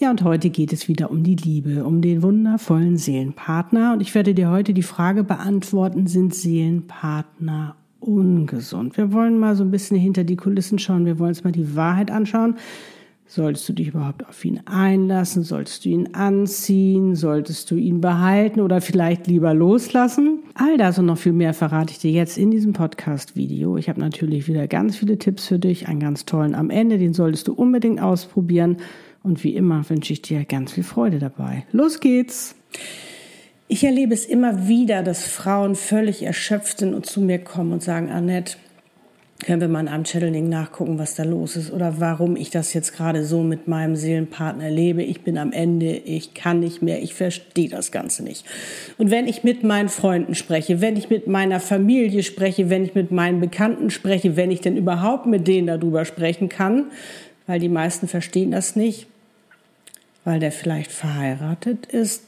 Ja, und heute geht es wieder um die Liebe, um den wundervollen Seelenpartner. Und ich werde dir heute die Frage beantworten, sind Seelenpartner ungesund? Wir wollen mal so ein bisschen hinter die Kulissen schauen. Wir wollen uns mal die Wahrheit anschauen. Solltest du dich überhaupt auf ihn einlassen? Solltest du ihn anziehen? Solltest du ihn behalten oder vielleicht lieber loslassen? All das und noch viel mehr verrate ich dir jetzt in diesem Podcast-Video. Ich habe natürlich wieder ganz viele Tipps für dich, einen ganz tollen am Ende, den solltest du unbedingt ausprobieren. Und wie immer wünsche ich dir ganz viel Freude dabei. Los geht's! Ich erlebe es immer wieder, dass Frauen völlig erschöpft sind und zu mir kommen und sagen, Annette, können wir mal am Channeling nachgucken, was da los ist oder warum ich das jetzt gerade so mit meinem Seelenpartner erlebe. Ich bin am Ende, ich kann nicht mehr, ich verstehe das Ganze nicht. Und wenn ich mit meinen Freunden spreche, wenn ich mit meiner Familie spreche, wenn ich mit meinen Bekannten spreche, wenn ich denn überhaupt mit denen darüber sprechen kann, weil die meisten verstehen das nicht, weil der vielleicht verheiratet ist,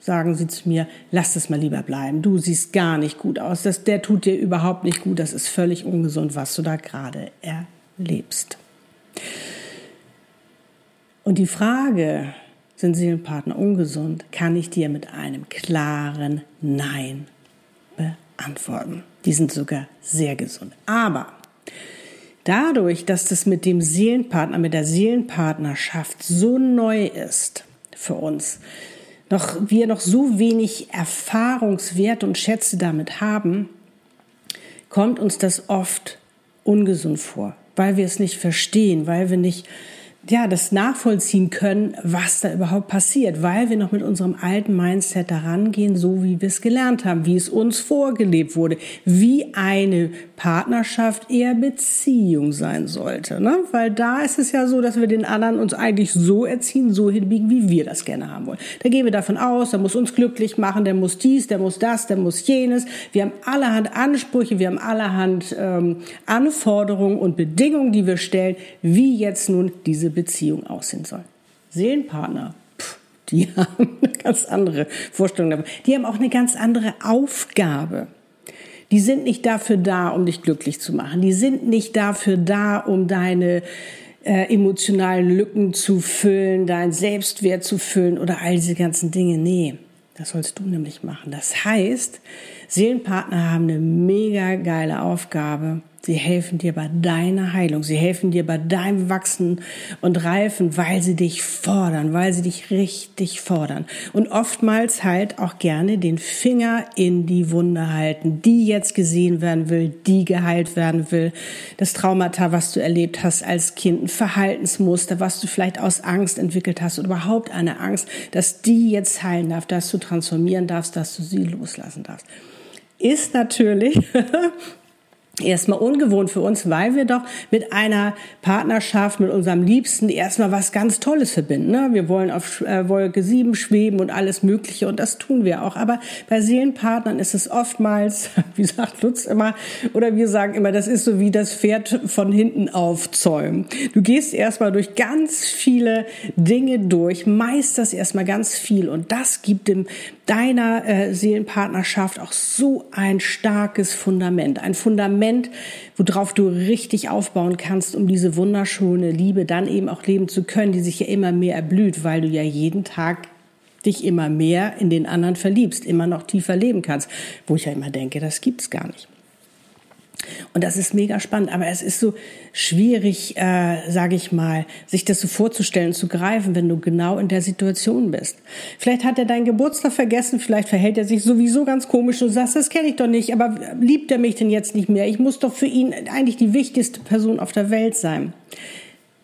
sagen sie zu mir, lass es mal lieber bleiben. Du siehst gar nicht gut aus. Das, der tut dir überhaupt nicht gut. Das ist völlig ungesund, was du da gerade erlebst. Und die Frage, sind Seelenpartner ungesund, kann ich dir mit einem klaren Nein beantworten. Die sind sogar sehr gesund. Aber dadurch, dass das mit dem Seelenpartner, mit der Seelenpartnerschaft so neu ist für uns, noch, wir noch so wenig Erfahrungswert und Schätze damit haben, kommt uns das oft ungesund vor, weil wir es nicht verstehen, weil wir nicht ja, das nachvollziehen können, was da überhaupt passiert, weil wir noch mit unserem alten Mindset daran gehen, so wie wir es gelernt haben, wie es uns vorgelebt wurde, wie eine Partnerschaft eher Beziehung sein sollte, ne? Weil da ist es ja so, dass wir den anderen uns eigentlich so erziehen, so hinbiegen, wie wir das gerne haben wollen. Da gehen wir davon aus, der muss uns glücklich machen, der muss dies, der muss das, der muss jenes. Wir haben allerhand Ansprüche, wir haben allerhand ähm, Anforderungen und Bedingungen, die wir stellen, wie jetzt nun diese Beziehung aussehen soll. Seelenpartner, pff, die haben eine ganz andere Vorstellung davon. Die haben auch eine ganz andere Aufgabe. Die sind nicht dafür da, um dich glücklich zu machen. Die sind nicht dafür da, um deine äh, emotionalen Lücken zu füllen, deinen Selbstwert zu füllen oder all diese ganzen Dinge. Nee, das sollst du nämlich machen. Das heißt, Seelenpartner haben eine mega geile Aufgabe Sie helfen dir bei deiner Heilung. Sie helfen dir bei deinem Wachsen und Reifen, weil sie dich fordern, weil sie dich richtig fordern. Und oftmals halt auch gerne den Finger in die Wunde halten, die jetzt gesehen werden will, die geheilt werden will. Das Traumata, was du erlebt hast als Kind, ein Verhaltensmuster, was du vielleicht aus Angst entwickelt hast oder überhaupt eine Angst, dass die jetzt heilen darf, dass du transformieren darfst, dass du sie loslassen darfst ist natürlich erstmal ungewohnt für uns, weil wir doch mit einer Partnerschaft, mit unserem Liebsten erstmal was ganz Tolles verbinden. Ne? Wir wollen auf äh, Wolke 7 schweben und alles Mögliche und das tun wir auch. Aber bei Seelenpartnern ist es oftmals, wie sagt Lutz immer, oder wir sagen immer, das ist so wie das Pferd von hinten aufzäumen. Du gehst erstmal durch ganz viele Dinge durch, meisterst erstmal ganz viel und das gibt dem deiner äh, Seelenpartnerschaft auch so ein starkes Fundament. Ein Fundament, worauf du richtig aufbauen kannst, um diese wunderschöne Liebe dann eben auch leben zu können, die sich ja immer mehr erblüht, weil du ja jeden Tag dich immer mehr in den anderen verliebst, immer noch tiefer leben kannst. Wo ich ja immer denke, das gibt's gar nicht. Und das ist mega spannend, aber es ist so schwierig, äh, sage ich mal, sich das so vorzustellen, zu greifen, wenn du genau in der Situation bist. Vielleicht hat er deinen Geburtstag vergessen, vielleicht verhält er sich sowieso ganz komisch und sagst, das kenne ich doch nicht, aber liebt er mich denn jetzt nicht mehr? Ich muss doch für ihn eigentlich die wichtigste Person auf der Welt sein.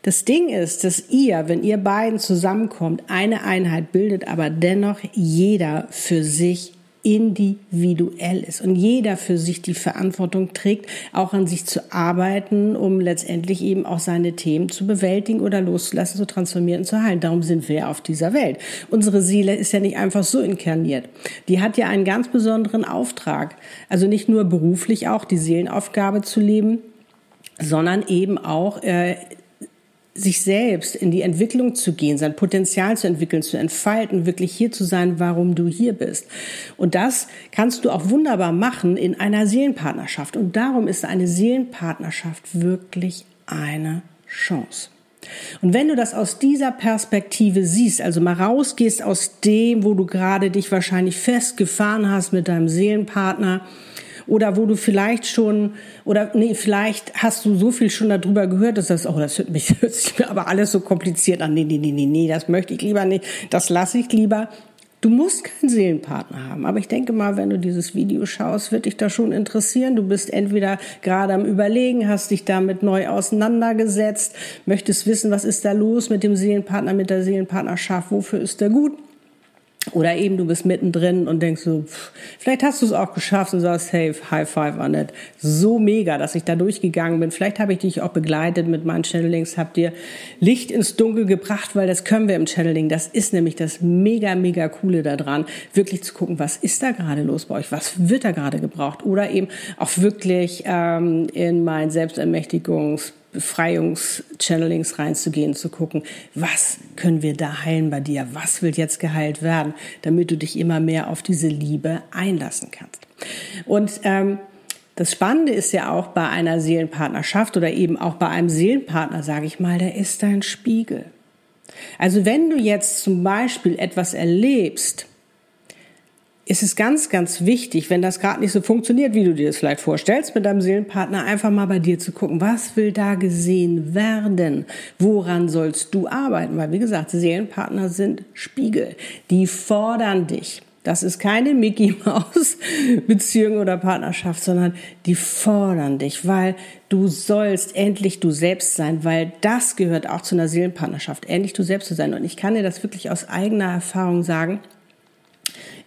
Das Ding ist, dass ihr, wenn ihr beiden zusammenkommt, eine Einheit bildet, aber dennoch jeder für sich individuell ist und jeder für sich die Verantwortung trägt, auch an sich zu arbeiten, um letztendlich eben auch seine Themen zu bewältigen oder loszulassen, zu transformieren und zu heilen. Darum sind wir auf dieser Welt. Unsere Seele ist ja nicht einfach so inkarniert. Die hat ja einen ganz besonderen Auftrag. Also nicht nur beruflich auch die Seelenaufgabe zu leben, sondern eben auch äh, sich selbst in die Entwicklung zu gehen, sein Potenzial zu entwickeln, zu entfalten, wirklich hier zu sein, warum du hier bist. Und das kannst du auch wunderbar machen in einer Seelenpartnerschaft. Und darum ist eine Seelenpartnerschaft wirklich eine Chance. Und wenn du das aus dieser Perspektive siehst, also mal rausgehst aus dem, wo du gerade dich wahrscheinlich festgefahren hast mit deinem Seelenpartner, oder wo du vielleicht schon oder nee, vielleicht hast du so viel schon darüber gehört, dass das oh, das hört mich hört sich mir aber alles so kompliziert an. Nee, nee, nee, nee, nee, das möchte ich lieber nicht, das lasse ich lieber. Du musst keinen Seelenpartner haben, aber ich denke mal, wenn du dieses Video schaust, wird dich das schon interessieren. Du bist entweder gerade am Überlegen, hast dich damit neu auseinandergesetzt, möchtest wissen, was ist da los mit dem Seelenpartner, mit der Seelenpartnerschaft, wofür ist der gut? Oder eben du bist mittendrin und denkst so, pff, vielleicht hast du es auch geschafft und sagst, hey, High Five an it. So mega, dass ich da durchgegangen bin. Vielleicht habe ich dich auch begleitet mit meinen Channelings, hab dir Licht ins Dunkel gebracht, weil das können wir im Channeling. Das ist nämlich das mega, mega coole daran, wirklich zu gucken, was ist da gerade los bei euch? Was wird da gerade gebraucht? Oder eben auch wirklich ähm, in mein Selbstermächtigungs Befreiungs-Channelings reinzugehen, zu gucken, was können wir da heilen bei dir? Was will jetzt geheilt werden, damit du dich immer mehr auf diese Liebe einlassen kannst? Und ähm, das Spannende ist ja auch bei einer Seelenpartnerschaft oder eben auch bei einem Seelenpartner, sage ich mal, der ist dein Spiegel. Also wenn du jetzt zum Beispiel etwas erlebst, ist es ganz, ganz wichtig, wenn das gerade nicht so funktioniert, wie du dir das vielleicht vorstellst, mit deinem Seelenpartner einfach mal bei dir zu gucken, was will da gesehen werden? Woran sollst du arbeiten? Weil, wie gesagt, Seelenpartner sind Spiegel. Die fordern dich. Das ist keine Mickey Maus Beziehung oder Partnerschaft, sondern die fordern dich, weil du sollst endlich du selbst sein, weil das gehört auch zu einer Seelenpartnerschaft, endlich du selbst zu sein. Und ich kann dir das wirklich aus eigener Erfahrung sagen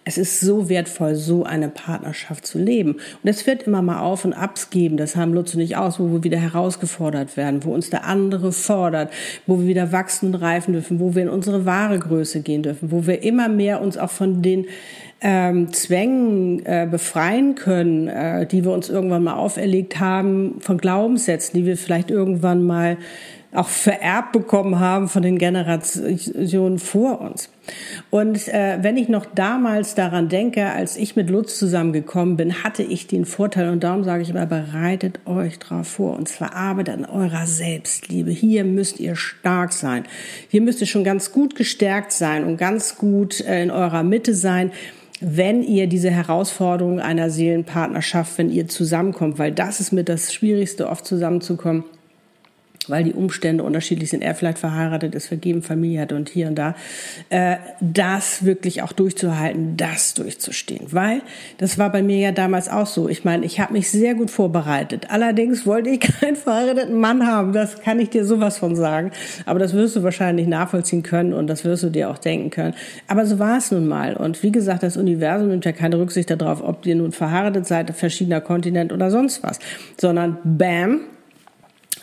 es ist so wertvoll, so eine Partnerschaft zu leben. Und es wird immer mal Auf und Abs geben. Das haben Lutz und ich aus, wo wir wieder herausgefordert werden, wo uns der andere fordert, wo wir wieder wachsen und reifen dürfen, wo wir in unsere wahre Größe gehen dürfen, wo wir immer mehr uns auch von den ähm, Zwängen äh, befreien können, äh, die wir uns irgendwann mal auferlegt haben, von Glaubenssätzen, die wir vielleicht irgendwann mal auch vererbt bekommen haben von den Generationen vor uns. Und äh, wenn ich noch damals daran denke, als ich mit Lutz zusammengekommen bin, hatte ich den Vorteil und darum sage ich immer, bereitet euch drauf vor und zwar arbeitet an eurer Selbstliebe. Hier müsst ihr stark sein. Hier müsst ihr schon ganz gut gestärkt sein und ganz gut äh, in eurer Mitte sein wenn ihr diese Herausforderung einer Seelenpartnerschaft, wenn ihr zusammenkommt, weil das ist mit das Schwierigste, oft zusammenzukommen, weil die Umstände unterschiedlich sind, er vielleicht verheiratet ist, vergeben, Familie hat und hier und da, äh, das wirklich auch durchzuhalten, das durchzustehen. Weil das war bei mir ja damals auch so. Ich meine, ich habe mich sehr gut vorbereitet. Allerdings wollte ich keinen verheirateten Mann haben. Das kann ich dir sowas von sagen. Aber das wirst du wahrscheinlich nachvollziehen können und das wirst du dir auch denken können. Aber so war es nun mal. Und wie gesagt, das Universum nimmt ja keine Rücksicht darauf, ob ihr nun verheiratet seid, verschiedener Kontinent oder sonst was. Sondern bam,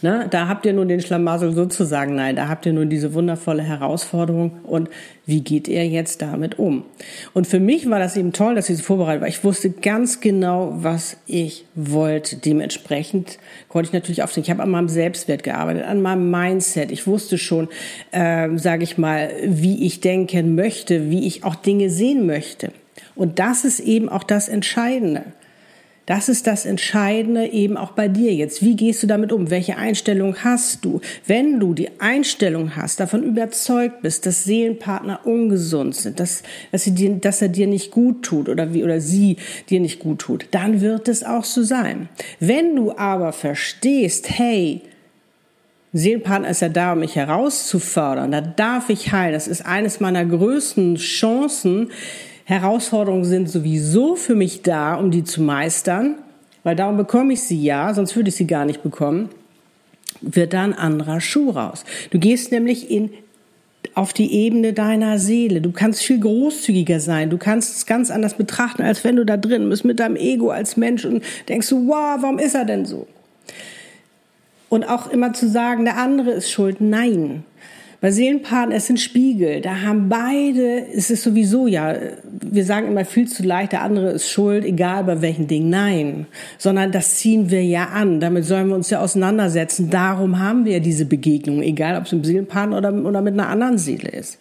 Ne? Da habt ihr nun den Schlamassel sozusagen. Nein, da habt ihr nun diese wundervolle Herausforderung. Und wie geht ihr jetzt damit um? Und für mich war das eben toll, dass ich so vorbereitet war. Ich wusste ganz genau, was ich wollte. Dementsprechend konnte ich natürlich aufstehen. Ich habe an meinem Selbstwert gearbeitet, an meinem Mindset. Ich wusste schon, äh, sage ich mal, wie ich denken möchte, wie ich auch Dinge sehen möchte. Und das ist eben auch das Entscheidende. Das ist das Entscheidende eben auch bei dir jetzt. Wie gehst du damit um? Welche Einstellung hast du? Wenn du die Einstellung hast, davon überzeugt bist, dass Seelenpartner ungesund sind, dass, dass, sie dir, dass er dir nicht gut tut oder wie, oder sie dir nicht gut tut, dann wird es auch so sein. Wenn du aber verstehst, hey, Seelenpartner ist ja da, um mich herauszufördern. Da darf ich heilen. Das ist eines meiner größten Chancen, Herausforderungen sind sowieso für mich da, um die zu meistern, weil darum bekomme ich sie ja, sonst würde ich sie gar nicht bekommen, wird da ein anderer Schuh raus. Du gehst nämlich in auf die Ebene deiner Seele. Du kannst viel großzügiger sein. Du kannst es ganz anders betrachten, als wenn du da drin bist mit deinem Ego als Mensch und denkst so, wow, warum ist er denn so? Und auch immer zu sagen, der andere ist schuld. Nein. Bei Seelenpaaren, es sind Spiegel. Da haben beide, es ist sowieso ja, wir sagen immer viel zu leicht, der andere ist schuld, egal bei welchen Dingen. Nein. Sondern das ziehen wir ja an. Damit sollen wir uns ja auseinandersetzen. Darum haben wir diese Begegnung, egal ob es im Seelenpaar oder, oder mit einer anderen Seele ist.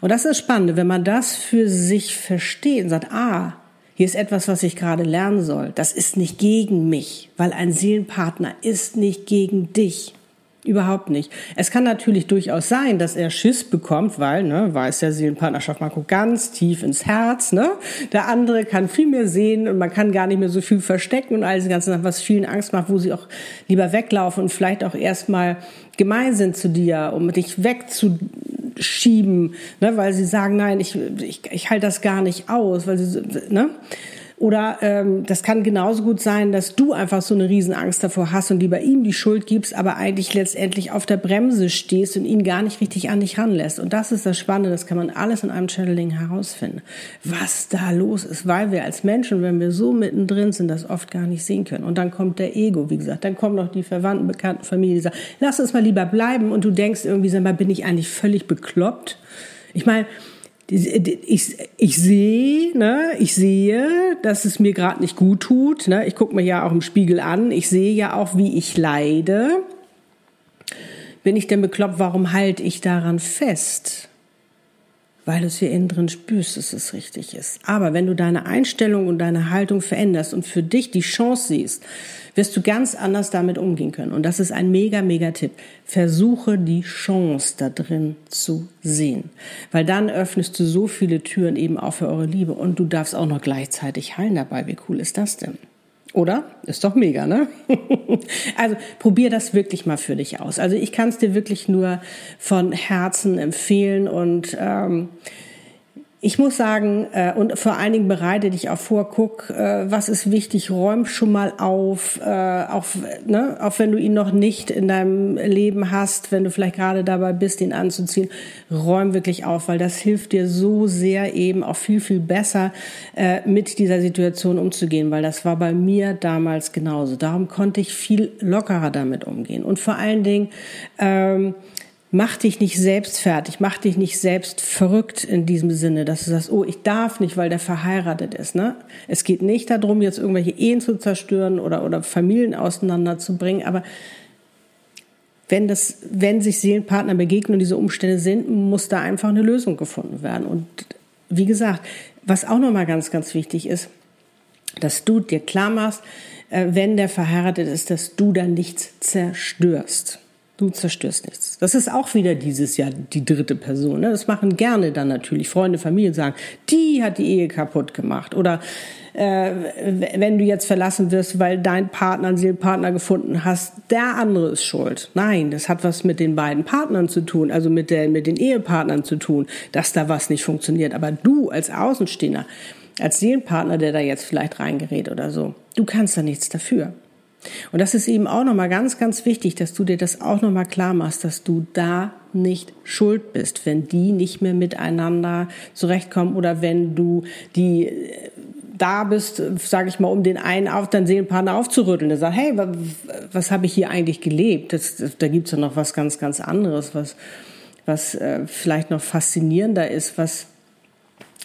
Und das ist spannend, wenn man das für sich versteht und sagt, ah, hier ist etwas, was ich gerade lernen soll. Das ist nicht gegen mich, weil ein Seelenpartner ist nicht gegen dich. Überhaupt nicht. Es kann natürlich durchaus sein, dass er Schiss bekommt, weil, ne, weiß ja, Seelenpartnerschaft, man guckt ganz tief ins Herz, ne? Der andere kann viel mehr sehen und man kann gar nicht mehr so viel verstecken und all diese ganzen Sachen, was vielen Angst macht, wo sie auch lieber weglaufen und vielleicht auch erstmal gemein sind zu dir, um dich wegzuschieben, ne, weil sie sagen, nein, ich, ich, ich halte das gar nicht aus, weil sie, ne? Oder ähm, das kann genauso gut sein, dass du einfach so eine Riesenangst davor hast und lieber ihm die Schuld gibst, aber eigentlich letztendlich auf der Bremse stehst und ihn gar nicht richtig an dich ranlässt. Und das ist das Spannende, das kann man alles in einem Channeling herausfinden, was da los ist, weil wir als Menschen, wenn wir so mittendrin sind, das oft gar nicht sehen können. Und dann kommt der Ego, wie gesagt, dann kommen noch die Verwandten, Bekannten, Familie, die sagen, lass uns mal lieber bleiben und du denkst irgendwie, sag mal, bin ich eigentlich völlig bekloppt? Ich meine, ich, ich sehe, ne, ich sehe, dass es mir gerade nicht gut tut. Ne? Ich gucke mir ja auch im Spiegel an. Ich sehe ja auch, wie ich leide. Bin ich denn bekloppt, warum halte ich daran fest? Weil du es hier innen drin spürst, dass es richtig ist. Aber wenn du deine Einstellung und deine Haltung veränderst und für dich die Chance siehst, wirst du ganz anders damit umgehen können. Und das ist ein mega, mega Tipp. Versuche die Chance da drin zu sehen. Weil dann öffnest du so viele Türen eben auch für eure Liebe. Und du darfst auch noch gleichzeitig heilen dabei. Wie cool ist das denn? Oder? Ist doch mega, ne? also probier das wirklich mal für dich aus. Also ich kann es dir wirklich nur von Herzen empfehlen und ähm, ich muss sagen, äh, und vor allen Dingen bereite dich auch vor, guck, äh, was ist wichtig, räum schon mal auf, äh, auch, ne, auch wenn du ihn noch nicht in deinem Leben hast, wenn du vielleicht gerade dabei bist, ihn anzuziehen, räum wirklich auf, weil das hilft dir so sehr eben auch viel, viel besser äh, mit dieser Situation umzugehen, weil das war bei mir damals genauso. Darum konnte ich viel lockerer damit umgehen. Und vor allen Dingen, ähm, mach dich nicht selbst fertig, mach dich nicht selbst verrückt in diesem Sinne, dass du sagst, oh, ich darf nicht, weil der verheiratet ist. Ne? Es geht nicht darum, jetzt irgendwelche Ehen zu zerstören oder, oder Familien auseinanderzubringen, aber wenn, das, wenn sich Seelenpartner begegnen und diese Umstände sind, muss da einfach eine Lösung gefunden werden. Und wie gesagt, was auch nochmal ganz, ganz wichtig ist, dass du dir klar machst, äh, wenn der verheiratet ist, dass du da nichts zerstörst. Du zerstörst nichts. Das ist auch wieder dieses Jahr die dritte Person. Ne? Das machen gerne dann natürlich Freunde, Familie sagen, die hat die Ehe kaputt gemacht. Oder äh, wenn du jetzt verlassen wirst, weil dein Partner einen Seelenpartner gefunden hast, der andere ist schuld. Nein, das hat was mit den beiden Partnern zu tun, also mit, der, mit den Ehepartnern zu tun, dass da was nicht funktioniert. Aber du als Außenstehender, als Seelenpartner, der da jetzt vielleicht reingerät oder so, du kannst da nichts dafür. Und das ist eben auch nochmal ganz, ganz wichtig, dass du dir das auch nochmal klar machst, dass du da nicht schuld bist, wenn die nicht mehr miteinander zurechtkommen oder wenn du die äh, da bist, sage ich mal, um den einen auf deinen Seelenpartner aufzurütteln. Der sagt, hey, was, habe ich hier eigentlich gelebt? Das, das, da gibt's ja noch was ganz, ganz anderes, was, was äh, vielleicht noch faszinierender ist, was,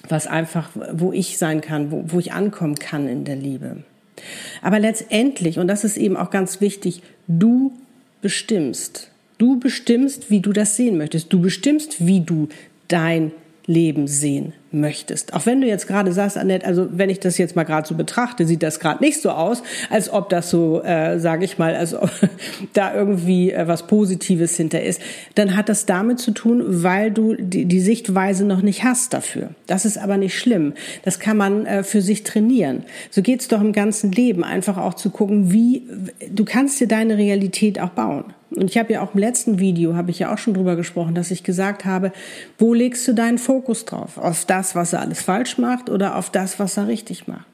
was einfach, wo ich sein kann, wo, wo ich ankommen kann in der Liebe. Aber letztendlich, und das ist eben auch ganz wichtig, du bestimmst. Du bestimmst, wie du das sehen möchtest. Du bestimmst, wie du dein Leben sehen möchtest. Auch wenn du jetzt gerade sagst, Annette, also wenn ich das jetzt mal gerade so betrachte, sieht das gerade nicht so aus, als ob das so, äh, sage ich mal, als ob da irgendwie äh, was Positives hinter ist, dann hat das damit zu tun, weil du die, die Sichtweise noch nicht hast dafür. Das ist aber nicht schlimm. Das kann man äh, für sich trainieren. So geht's doch im ganzen Leben, einfach auch zu gucken, wie du kannst dir deine Realität auch bauen. Und ich habe ja auch im letzten Video, habe ich ja auch schon drüber gesprochen, dass ich gesagt habe, wo legst du deinen Fokus drauf? Auf das, was er alles falsch macht oder auf das, was er richtig macht?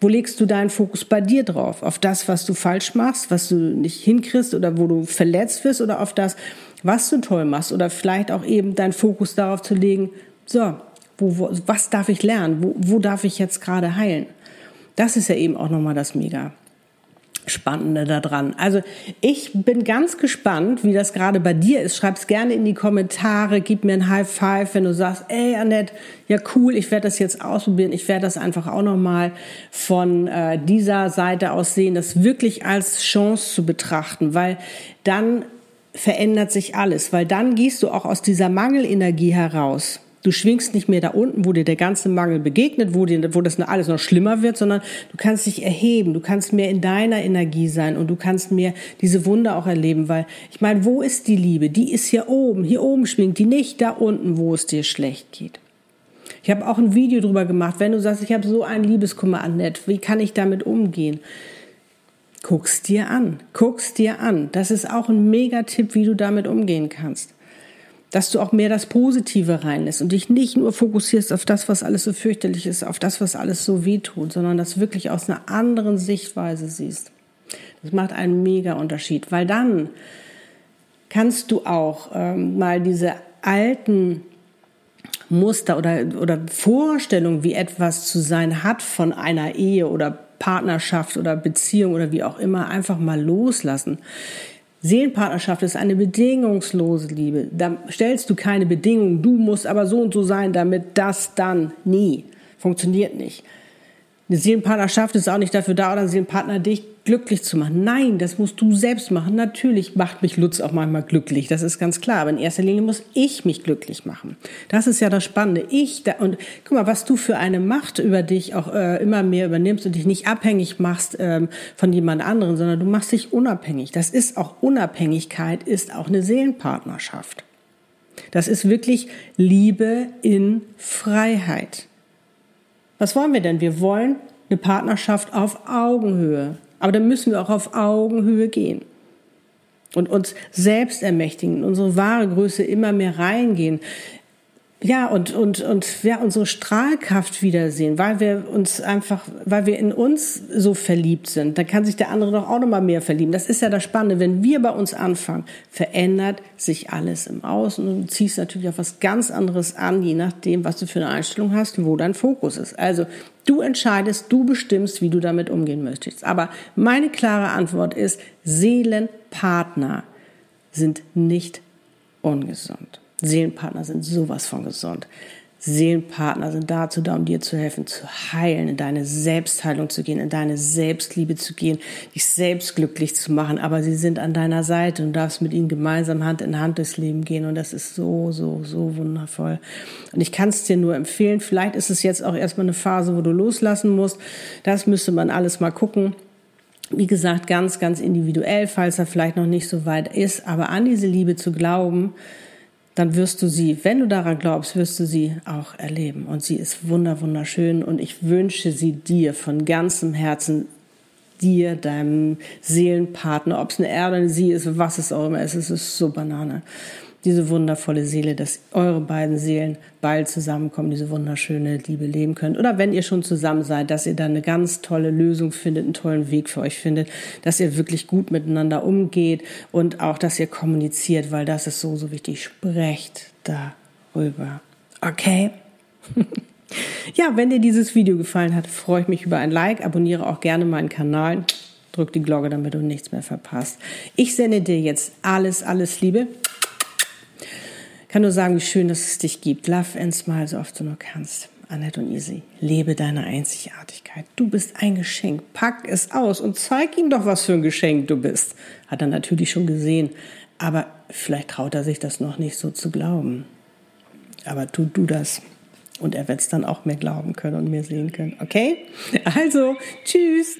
Wo legst du deinen Fokus bei dir drauf? Auf das, was du falsch machst, was du nicht hinkriegst oder wo du verletzt wirst oder auf das, was du toll machst oder vielleicht auch eben deinen Fokus darauf zu legen, so, wo, wo, was darf ich lernen? Wo, wo darf ich jetzt gerade heilen? Das ist ja eben auch nochmal das Mega. Spannende daran. Also ich bin ganz gespannt, wie das gerade bei dir ist. Schreib's gerne in die Kommentare, gib mir ein High Five, wenn du sagst, ey Annette, ja cool, ich werde das jetzt ausprobieren. Ich werde das einfach auch nochmal von äh, dieser Seite aus sehen, das wirklich als Chance zu betrachten, weil dann verändert sich alles, weil dann gehst du auch aus dieser Mangelenergie heraus. Du schwingst nicht mehr da unten, wo dir der ganze Mangel begegnet, wo, dir, wo das alles noch schlimmer wird, sondern du kannst dich erheben, du kannst mehr in deiner Energie sein und du kannst mehr diese Wunder auch erleben, weil ich meine, wo ist die Liebe? Die ist hier oben, hier oben schwingt die nicht da unten, wo es dir schlecht geht. Ich habe auch ein Video drüber gemacht, wenn du sagst, ich habe so einen Liebeskummer, Annette, wie kann ich damit umgehen? Guck's dir an, guck's dir an. Das ist auch ein Megatipp, wie du damit umgehen kannst dass du auch mehr das Positive reinlässt und dich nicht nur fokussierst auf das, was alles so fürchterlich ist, auf das, was alles so wehtut, sondern das wirklich aus einer anderen Sichtweise siehst. Das macht einen mega Unterschied, weil dann kannst du auch ähm, mal diese alten Muster oder, oder Vorstellungen, wie etwas zu sein hat von einer Ehe oder Partnerschaft oder Beziehung oder wie auch immer, einfach mal loslassen. Seelenpartnerschaft ist eine bedingungslose Liebe. Da stellst du keine Bedingungen. Du musst aber so und so sein, damit das dann nie funktioniert nicht. Eine Seelenpartnerschaft ist auch nicht dafür da, oder ein Seelenpartner dich glücklich zu machen. Nein, das musst du selbst machen. Natürlich macht mich Lutz auch manchmal glücklich, das ist ganz klar. Aber in erster Linie muss ich mich glücklich machen. Das ist ja das Spannende. Ich da, und guck mal, was du für eine Macht über dich auch äh, immer mehr übernimmst und dich nicht abhängig machst ähm, von jemand anderen, sondern du machst dich unabhängig. Das ist auch Unabhängigkeit, ist auch eine Seelenpartnerschaft. Das ist wirklich Liebe in Freiheit. Was wollen wir denn? Wir wollen eine Partnerschaft auf Augenhöhe. Aber dann müssen wir auch auf Augenhöhe gehen und uns selbst ermächtigen, unsere wahre Größe immer mehr reingehen. Ja, und, und, und ja, unsere Strahlkraft wiedersehen, weil wir uns einfach, weil wir in uns so verliebt sind. Dann kann sich der andere doch auch noch mal mehr verlieben. Das ist ja das Spannende. Wenn wir bei uns anfangen, verändert sich alles im Außen und du ziehst natürlich auf was ganz anderes an, je nachdem, was du für eine Einstellung hast, wo dein Fokus ist. Also, du entscheidest, du bestimmst, wie du damit umgehen möchtest. Aber meine klare Antwort ist, Seelenpartner sind nicht ungesund. Seelenpartner sind sowas von gesund. Seelenpartner sind dazu da, um dir zu helfen, zu heilen, in deine Selbstheilung zu gehen, in deine Selbstliebe zu gehen, dich selbst glücklich zu machen. Aber sie sind an deiner Seite und darfst mit ihnen gemeinsam Hand in Hand durchs Leben gehen. Und das ist so, so, so wundervoll. Und ich kann es dir nur empfehlen. Vielleicht ist es jetzt auch erstmal eine Phase, wo du loslassen musst. Das müsste man alles mal gucken. Wie gesagt, ganz, ganz individuell, falls er vielleicht noch nicht so weit ist. Aber an diese Liebe zu glauben, dann wirst du sie, wenn du daran glaubst, wirst du sie auch erleben. Und sie ist wunder, wunderschön. Und ich wünsche sie dir von ganzem Herzen, dir, deinem Seelenpartner, ob es eine er oder eine sie ist, was es auch immer ist, es ist so Banane diese wundervolle Seele, dass eure beiden Seelen bald zusammenkommen, diese wunderschöne Liebe leben könnt. Oder wenn ihr schon zusammen seid, dass ihr dann eine ganz tolle Lösung findet, einen tollen Weg für euch findet, dass ihr wirklich gut miteinander umgeht und auch, dass ihr kommuniziert, weil das ist so, so wichtig. Sprecht darüber. Okay? ja, wenn dir dieses Video gefallen hat, freue ich mich über ein Like, abonniere auch gerne meinen Kanal. Drück die Glocke, damit du nichts mehr verpasst. Ich sende dir jetzt alles, alles Liebe kann nur sagen, wie schön, dass es dich gibt. Love and smile so oft du nur kannst. Annette und Easy, lebe deine Einzigartigkeit. Du bist ein Geschenk. Pack es aus und zeig ihm doch, was für ein Geschenk du bist. Hat er natürlich schon gesehen, aber vielleicht traut er sich das noch nicht so zu glauben. Aber tu du das. Und er wird es dann auch mehr glauben können und mehr sehen können. Okay? Also, tschüss.